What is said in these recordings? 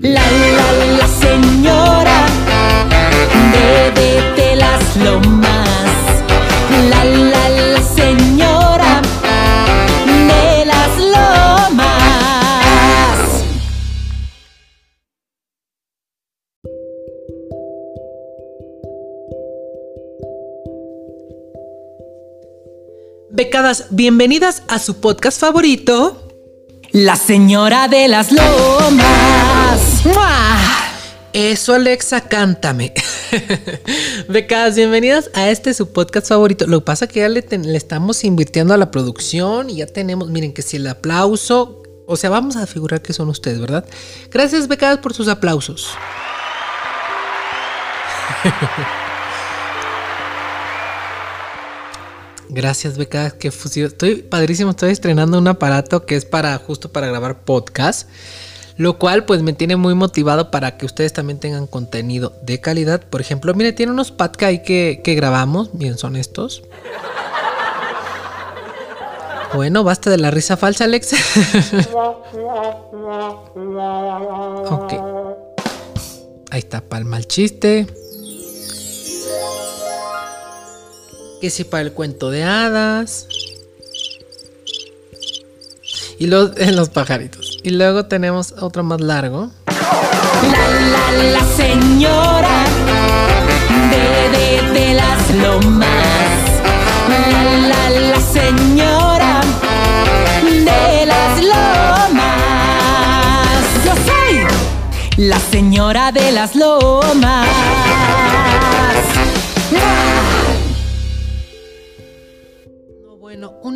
La la la señora de, de, las lomas. La la la señora de las lomas. Becadas, bienvenidas a su podcast favorito. La señora de las lomas. Eso, Alexa, cántame. Becadas, bienvenidas a este su podcast favorito. Lo que pasa es que ya le, estamos invirtiendo a la producción y ya tenemos, miren que si el aplauso, o sea, vamos a figurar que son ustedes, ¿verdad? Gracias, Becadas, por sus aplausos. Gracias, Beca. Que fusión. Estoy padrísimo. Estoy estrenando un aparato que es para justo para grabar podcast. Lo cual pues me tiene muy motivado para que ustedes también tengan contenido de calidad. Por ejemplo, mire, tiene unos pads ahí que, que grabamos. Bien, son estos. Bueno, basta de la risa falsa, Alex. ok. Ahí está, palma el chiste. que si para el cuento de hadas. Y los, los pajaritos. Y luego tenemos otro más largo. La, la, la señora de, de, de las lomas. La, la, la señora de las lomas. Yo soy la señora de las lomas. Bueno,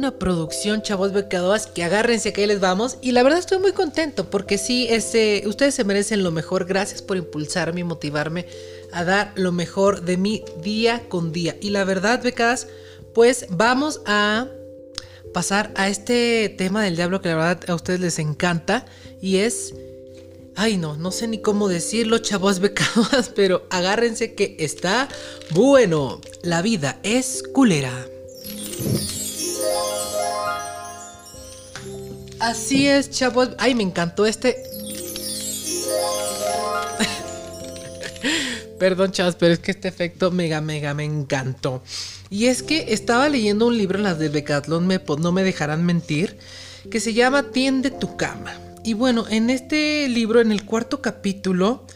una producción, chavos becados, que agárrense que ahí les vamos. Y la verdad estoy muy contento porque sí, este, ustedes se merecen lo mejor. Gracias por impulsarme y motivarme a dar lo mejor de mí día con día. Y la verdad, becadas, pues vamos a pasar a este tema del diablo que la verdad a ustedes les encanta. Y es... Ay, no, no sé ni cómo decirlo, chavos becados, pero agárrense que está bueno. La vida es culera. Así es, chavos. Ay, me encantó este. Perdón, chavos, pero es que este efecto mega, mega me encantó. Y es que estaba leyendo un libro, las de Decathlon, me, no me dejarán mentir, que se llama Tiende tu cama. Y bueno, en este libro, en el cuarto capítulo,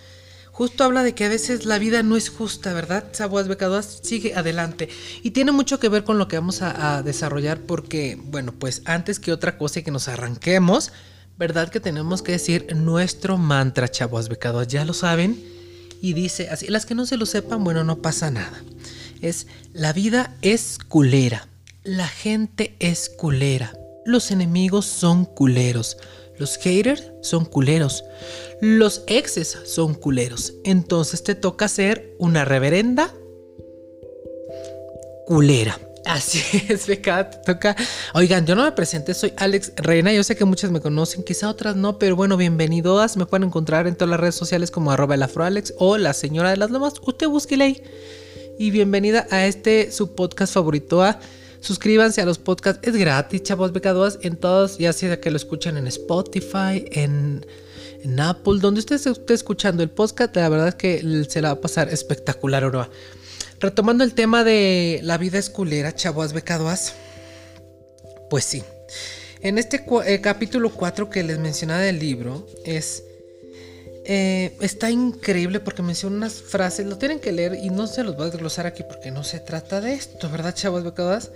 justo habla de que a veces la vida no es justa, ¿verdad? Sabuas Becadoas sigue adelante. Y tiene mucho que ver con lo que vamos a, desarrollar porque, bueno, pues antes que otra cosa y que nos arranquemos, ¿verdad? Que tenemos que decir nuestro mantra, chavos becados, ya lo saben. Y dice así, las que no se lo sepan, bueno, no pasa nada. Es, la vida es culera, la gente es culera, los enemigos son culeros. Los haters son culeros. Los exes son culeros. Entonces te toca ser una reverenda culera. Así es, Beca, te toca. Oigan, yo no me presenté, soy Alex Reina. Yo sé que muchas me conocen, quizá otras no, pero bueno, bienvenidos. Me pueden encontrar en todas las redes sociales como arroba el o la señora de las lomas. Usted búsquele ahí. Y bienvenida a este su podcast favorito. A Suscríbanse a los podcasts, es gratis, chavos becados, en todos, ya sea que lo escuchan en Spotify, en, en Apple, donde usted esté escuchando el podcast, la verdad es que se la va a pasar espectacular, Oroa. Retomando el tema de la vida esculera, chavos becados, pues sí. En este eh, capítulo 4 que les mencionaba del libro, es eh, está increíble porque menciona unas frases, lo tienen que leer y no se los voy a desglosar aquí porque no se trata de esto, ¿verdad, chavos becadas?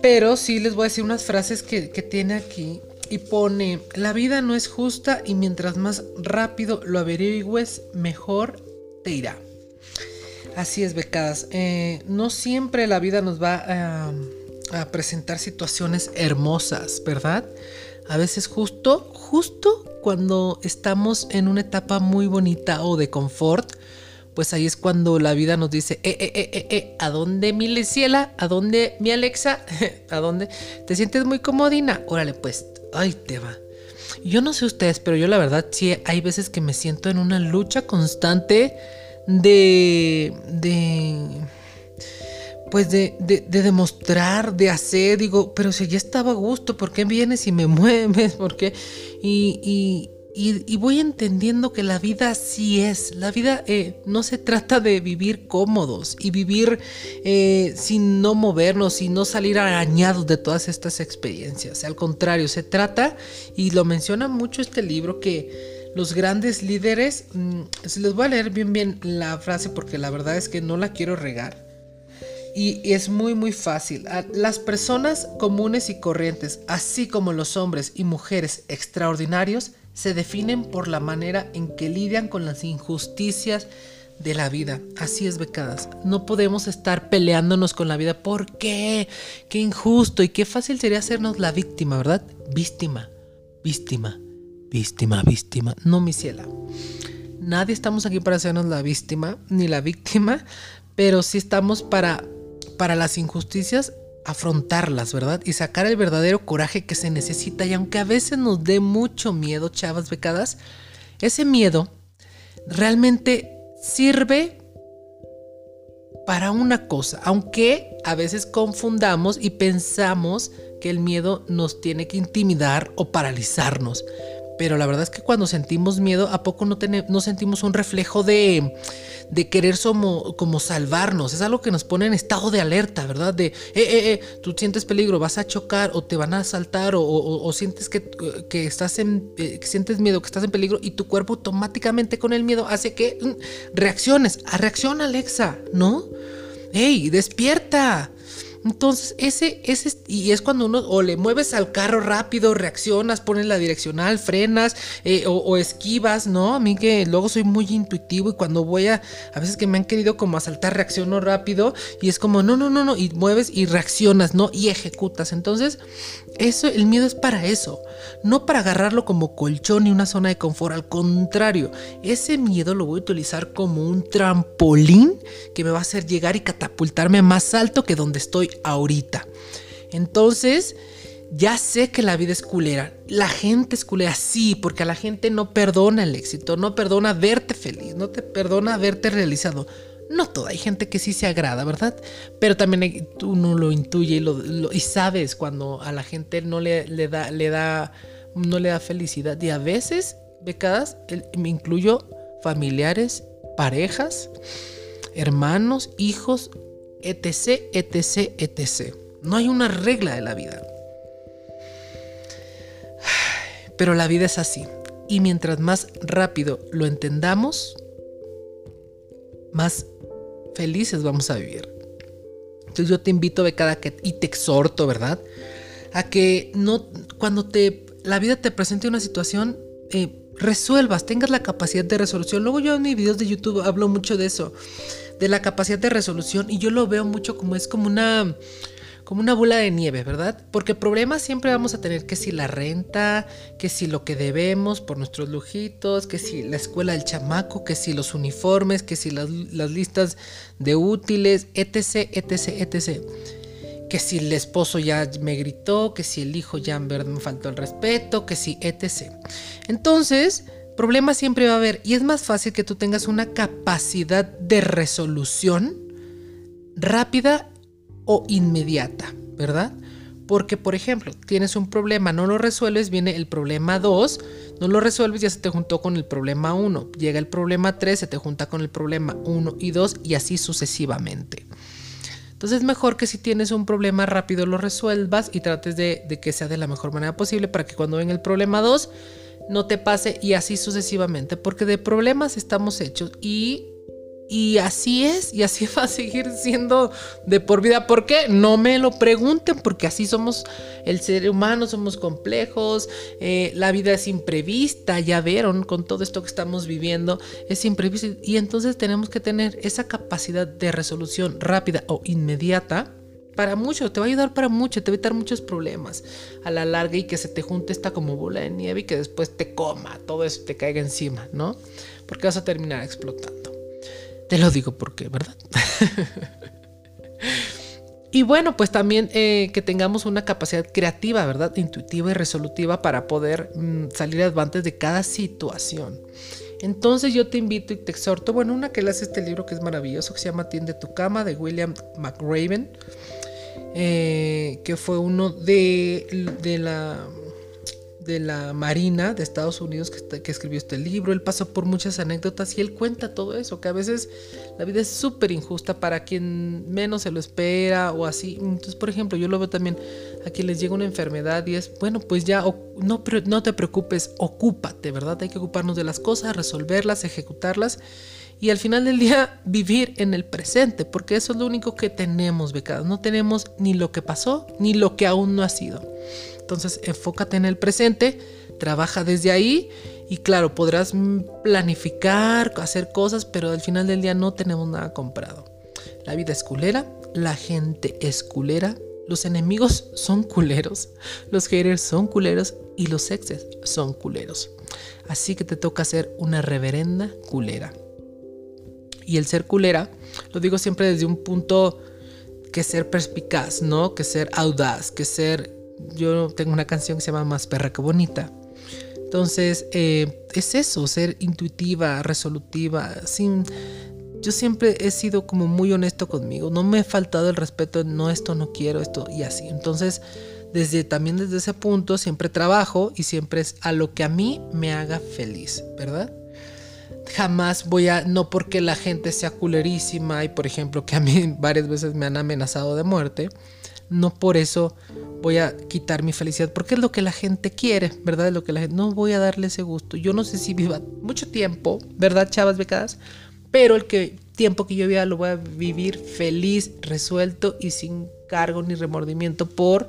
Pero sí les voy a decir unas frases que, que tiene aquí y pone, la vida no es justa y mientras más rápido lo averigües, mejor te irá. Así es, becadas. Eh, no siempre la vida nos va a, a presentar situaciones hermosas, ¿verdad? A veces justo, justo cuando estamos en una etapa muy bonita o de confort, pues ahí es cuando la vida nos dice, eh, eh, eh, ¿a dónde mi Leciela? ¿A dónde mi Alexa? ¿A dónde? ¿Te sientes muy comodina? Órale, pues, ay, te va. Yo no sé ustedes, pero yo la verdad sí hay veces que me siento en una lucha constante de... de pues de, de, de, demostrar, de hacer, digo, pero si ya estaba a gusto, ¿por qué vienes y me mueves? ¿Por qué? Y, y, y, voy entendiendo que la vida así es. La vida eh, no se trata de vivir cómodos y vivir eh, sin no movernos y no salir arañados de todas estas experiencias. Al contrario, se trata, y lo menciona mucho este libro, que los grandes líderes, mm, les voy a leer bien bien la frase porque la verdad es que no la quiero regar. Y es muy muy fácil. Las personas comunes y corrientes, así como los hombres y mujeres extraordinarios, se definen por la manera en que lidian con las injusticias de la vida. Así es, becadas. No podemos estar peleándonos con la vida. ¿Por qué? Qué injusto y qué fácil sería hacernos la víctima, ¿verdad? Víctima, víctima, víctima, víctima. No, mi ciela. Nadie estamos aquí para hacernos la víctima ni la víctima, pero sí estamos para, para las injusticias afrontarlas, ¿verdad? Y sacar el verdadero coraje que se necesita. Y aunque a veces nos dé mucho miedo, chavas becadas, ese miedo realmente sirve para una cosa, aunque a veces confundamos y pensamos que el miedo nos tiene que intimidar o paralizarnos. Pero la verdad es que cuando sentimos miedo, ¿a poco no, sentimos un reflejo de, de querer como salvarnos? Es algo que nos pone en estado de alerta, ¿verdad? De, eh, eh, eh, tú sientes peligro, vas a chocar o te van a asaltar o, sientes que, que estás en, eh, sientes miedo, que estás en peligro y tu cuerpo automáticamente con el miedo hace que mm, reacciones. A reacción, Alexa, ¿no? ¡Ey, despierta! Entonces, ese, ese, y es cuando uno o le mueves al carro rápido, reaccionas, pones la direccional, frenas eh, o, esquivas, ¿no? A mí que luego soy muy intuitivo y cuando voy a, a veces que me han querido como asaltar, reacciono rápido y es como, no, no, no, no, y mueves y reaccionas, ¿no? Y ejecutas. Entonces, eso, el miedo es para eso, no para agarrarlo como colchón y una zona de confort, al contrario, ese miedo lo voy a utilizar como un trampolín que me va a hacer llegar y catapultarme más alto que donde estoy ahorita. Entonces, ya sé que la vida es culera. La gente es culera, sí, porque a la gente no perdona el éxito, no perdona verte feliz, no te perdona verte realizado. No toda, hay gente que sí se agrada, ¿verdad? Pero también tú no lo intuye y, sabes cuando a la gente no le, le, da, le da, no le da felicidad. Y a veces, becadas, me incluyo familiares, parejas, hermanos, hijos, etc, etc, etc. No hay una regla de la vida. Pero la vida es así. Y mientras más rápido lo entendamos, más felices vamos a vivir. Entonces yo te invito, becada, que, y te exhorto, ¿verdad? A que no, cuando te, la vida te presente una situación, eh, resuelvas, tengas la capacidad de resolución. Luego yo en mis videos de YouTube hablo mucho de eso de la capacidad de resolución y yo lo veo mucho como es como una como una bola de nieve, ¿verdad? Porque problemas siempre vamos a tener que si la renta, que si lo que debemos por nuestros lujitos, que si la escuela del chamaco, que si los uniformes, que si las, listas de útiles, etc, etc, etc. Que si el esposo ya me gritó, que si el hijo ya me faltó el respeto, que si etc. Entonces, Problemas siempre va a haber y es más fácil que tú tengas una capacidad de resolución rápida o inmediata, ¿verdad? Porque, por ejemplo, tienes un problema, no lo resuelves, viene el problema 2, no lo resuelves, ya se te juntó con el problema 1, llega el problema 3, se te junta con el problema 1 y 2 y así sucesivamente. Entonces es mejor que si tienes un problema rápido lo resuelvas y trates de, de que sea de la mejor manera posible para que cuando venga el problema 2 no te pase y así sucesivamente, porque de problemas estamos hechos y, y así es y así va a seguir siendo de por vida. ¿Por qué? No me lo pregunten, porque así somos el ser humano, somos complejos, eh, la vida es imprevista, ya vieron con todo esto que estamos viviendo, es imprevisto y entonces tenemos que tener esa capacidad de resolución rápida o inmediata para mucho, te va a ayudar para mucho, te va a evitar muchos problemas a la larga y que se te junte esta como bola de nieve y que después te coma, todo eso te caiga encima, ¿no? Porque vas a terminar explotando. Te lo digo porque, ¿verdad? y bueno, pues también eh, que tengamos una capacidad creativa, ¿verdad? Intuitiva y resolutiva para poder mm, salir adelante de cada situación. Entonces yo te invito y te exhorto, bueno, una que hace este libro que es maravilloso, que se llama Tiende tu cama, de William eh, que fue uno de, de, la, de la Marina de Estados Unidos que, escribió este libro. Él pasó por muchas anécdotas y él cuenta todo eso, que a veces la vida es súper injusta para quien menos se lo espera o así. Entonces, por ejemplo, yo lo veo también a quien les llega una enfermedad y es, bueno, pues ya no, no te preocupes, ocúpate, ¿verdad? Hay que ocuparnos de las cosas, resolverlas, ejecutarlas y al final del día vivir en el presente, porque eso es lo único que tenemos, becados. No tenemos ni lo que pasó ni lo que aún no ha sido. Entonces enfócate en el presente, trabaja desde ahí y claro, podrás planificar, hacer cosas, pero al final del día no tenemos nada comprado. La vida es culera, la gente es culera, los enemigos son culeros, los haters son culeros y los exes son culeros. Así que te toca ser una reverenda culera. Y el ser culera, lo digo siempre desde un punto que ser perspicaz, ¿no? Que ser audaz, que ser... Yo tengo una canción que se llama Más perra que bonita. Entonces, eh, es eso, ser intuitiva, resolutiva, sin... Yo siempre he sido como muy honesto conmigo, no me he faltado el respeto, no, esto no quiero, esto y así. Entonces, desde también desde ese punto siempre trabajo y siempre es a lo que a mí me haga feliz, ¿verdad? jamás voy a, no porque la gente sea culerísima y por ejemplo que a mí varias veces me han amenazado de muerte, no por eso voy a quitar mi felicidad, porque es lo que la gente quiere, ¿verdad? Es lo que la gente, no voy a darle ese gusto. Yo no sé si viva mucho tiempo, ¿verdad, chavas becadas? Pero el que, tiempo que yo viva lo voy a vivir feliz, resuelto y sin cargo ni remordimiento por,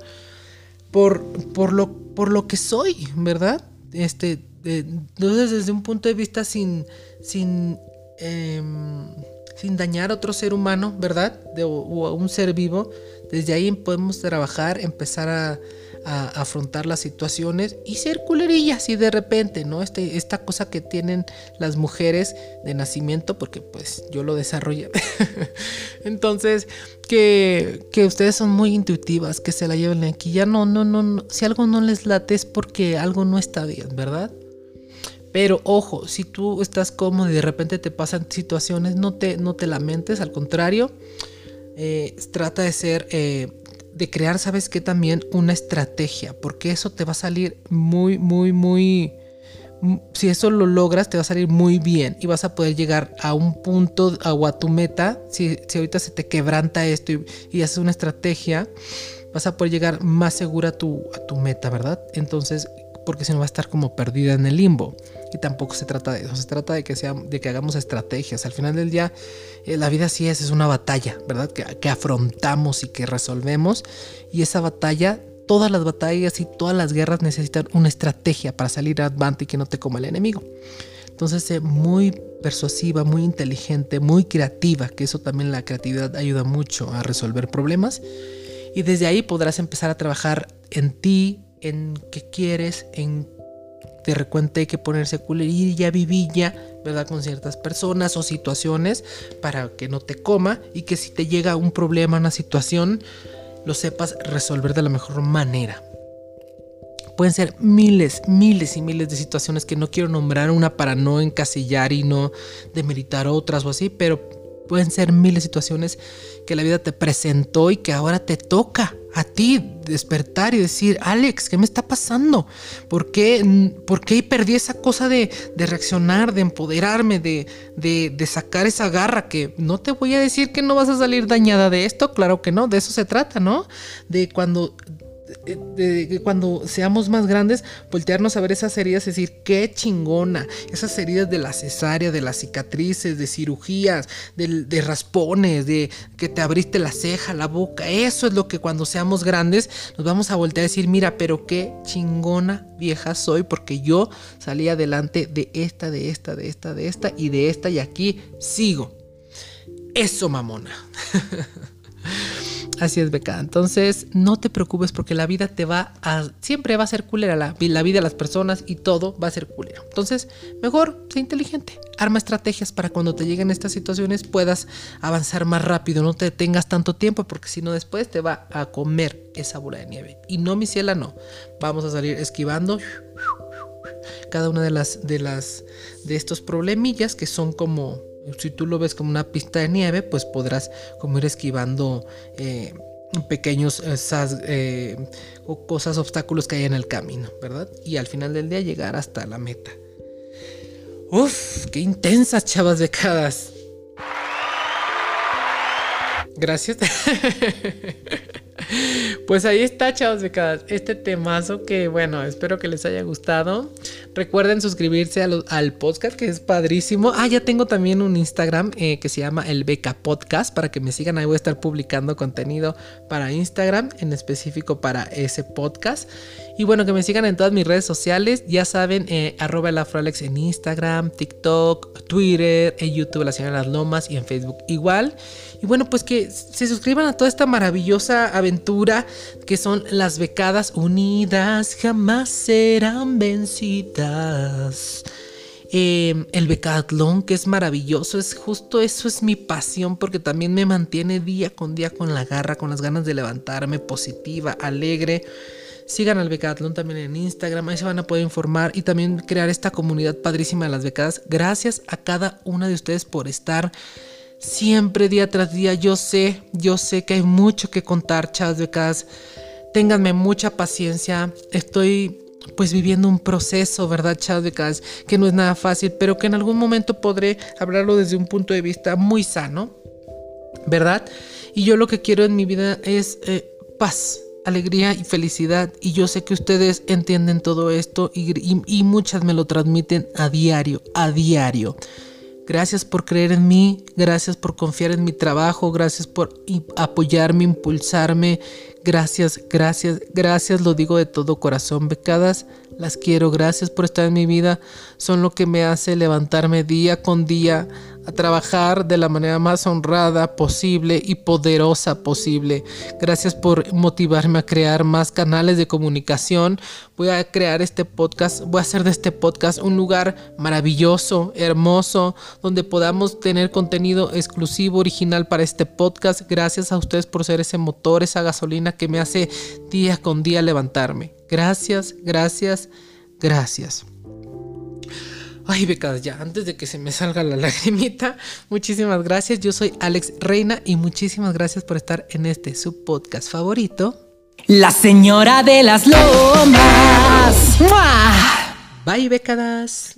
por, por, lo, por lo que soy, ¿verdad? Este, entonces, desde un punto de vista sin, sin, em, sin dañar a otro ser humano, ¿verdad? o a un ser vivo, desde ahí podemos trabajar, empezar a, a, afrontar las situaciones y ser culerillas y de repente, ¿no? Este, esta cosa que tienen las mujeres de nacimiento, porque pues yo lo desarrollé. Entonces, que, que, ustedes son muy intuitivas, que se la lleven aquí. Ya no, no, no, no, si algo no les late es porque algo no está bien, ¿verdad? Pero ojo, si tú estás cómodo y de repente te pasan situaciones, no te, no te lamentes, al contrario, eh, trata de ser, eh, de crear, ¿sabes qué? También una estrategia, porque eso te va a salir muy, muy, muy... Si eso lo logras, te va a salir muy bien y vas a poder llegar a un punto o a tu meta. Si, si ahorita se te quebranta esto y, y, haces una estrategia, vas a poder llegar más segura a tu, a tu meta, ¿verdad? Entonces, porque si no va a estar como perdida en el limbo. Y tampoco se trata de eso, se trata de que, sea, de que hagamos estrategias. Al final del día, eh, la vida sí es, es una batalla, ¿verdad? Que, que afrontamos y que resolvemos. Y esa batalla, todas las batallas y todas las guerras necesitan una estrategia para salir adelante y que no te coma el enemigo. Entonces, sé muy persuasiva, muy inteligente, muy creativa, que eso también la creatividad ayuda mucho a resolver problemas. Y desde ahí podrás empezar a trabajar en ti, en qué quieres, en de repente hay que ponerse culerilla, vivilla, ¿verdad? Con ciertas personas o situaciones para que no te coma y que si te llega un problema, una situación, lo sepas resolver de la mejor manera. Pueden ser miles, miles y miles de situaciones que no quiero nombrar una para no encasillar y no demeritar otras o así, pero pueden ser miles de situaciones que la vida te presentó y que ahora te toca a ti despertar y decir, Alex, ¿qué me está pasando? ¿Por qué, por qué perdí esa cosa de, reaccionar, de empoderarme, de, de, de, sacar esa garra? Que no te voy a decir que no vas a salir dañada de esto, claro que no, de eso se trata, ¿no? De cuando de, cuando seamos más grandes, voltearnos a ver esas heridas y decir, qué chingona, esas heridas de la cesárea, de las cicatrices, de cirugías, de, raspones, de que te abriste la ceja, la boca, eso es lo que cuando seamos grandes nos vamos a voltear a decir, mira, pero qué chingona vieja soy porque yo salí adelante de esta, de esta, de esta, de esta y de esta y aquí sigo. Eso, mamona. Así es, Beca. Entonces, no te preocupes porque la vida te va a. Siempre va a ser culera. La, vida de las personas y todo va a ser culera. Entonces, mejor, sé inteligente. Arma estrategias para cuando te lleguen estas situaciones puedas avanzar más rápido. No te tengas tanto tiempo porque si no, después te va a comer esa bola de nieve. Y no, mi ciela, no. Vamos a salir esquivando cada una de las de las de estos problemillas que son como si tú lo ves como una pista de nieve, pues podrás como ir esquivando eh, pequeños esas, eh, cosas, obstáculos que hay en el camino, ¿verdad? Y al final del día llegar hasta la meta. Uf, qué intensas chavas becadas. Gracias. Pues ahí está, chavos becadas. Este temazo que, bueno, espero que les haya gustado. Recuerden suscribirse al podcast, que es padrísimo. Ah, ya tengo también un Instagram eh, que se llama el Beca Podcast para que me sigan. Ahí voy a estar publicando contenido para Instagram, en específico para ese podcast. Y bueno, que me sigan en todas mis redes sociales. Ya saben, eh, arroba el Afroalex en Instagram, TikTok, Twitter, en YouTube, La Señora de las Lomas y en Facebook igual. Y bueno, pues que se suscriban a toda esta maravillosa aventura que son las becadas unidas, jamás serán vencidas. Em, el becatlón, que es maravilloso, es justo eso es mi pasión porque también me mantiene día con día con la garra, con las ganas de levantarme, positiva, alegre. Sigan al Becatlón también en Instagram, ahí se van a poder informar y también crear esta comunidad padrísima de las becadas. Gracias a cada una de ustedes por estar siempre día tras día. Yo sé, yo sé que hay mucho que contar, chavos becadas. Ténganme mucha paciencia. Estoy pues viviendo un proceso, ¿verdad, chavos becadas? Que no es nada fácil, pero que en algún momento podré hablarlo desde un punto de vista muy sano, ¿verdad? Y yo lo que quiero en mi vida es eh, paz, alegría y felicidad. Y yo sé que ustedes entienden todo esto y, muchas me lo transmiten a diario, a diario. Gracias por creer en mí, gracias por confiar en mi trabajo, gracias por apoyarme, impulsarme. Gracias, gracias, gracias, lo digo de todo corazón, becadas. Las quiero, gracias por estar en mi vida. Son lo que me hace levantarme día con día a trabajar de la manera más honrada posible y poderosa posible. Gracias por motivarme a crear más canales de comunicación. Voy a crear este podcast, voy a hacer de este podcast un lugar maravilloso, hermoso, donde podamos tener contenido exclusivo, original para este podcast. Gracias a ustedes por ser ese motor, esa gasolina que me hace día con día levantarme. Gracias, gracias, gracias. Ay, becadas, ya, antes de que se me salga la lagrimita, muchísimas gracias. Yo soy Alex Reina y muchísimas gracias por estar en este su podcast favorito. La señora de las lomas. Bye, becadas.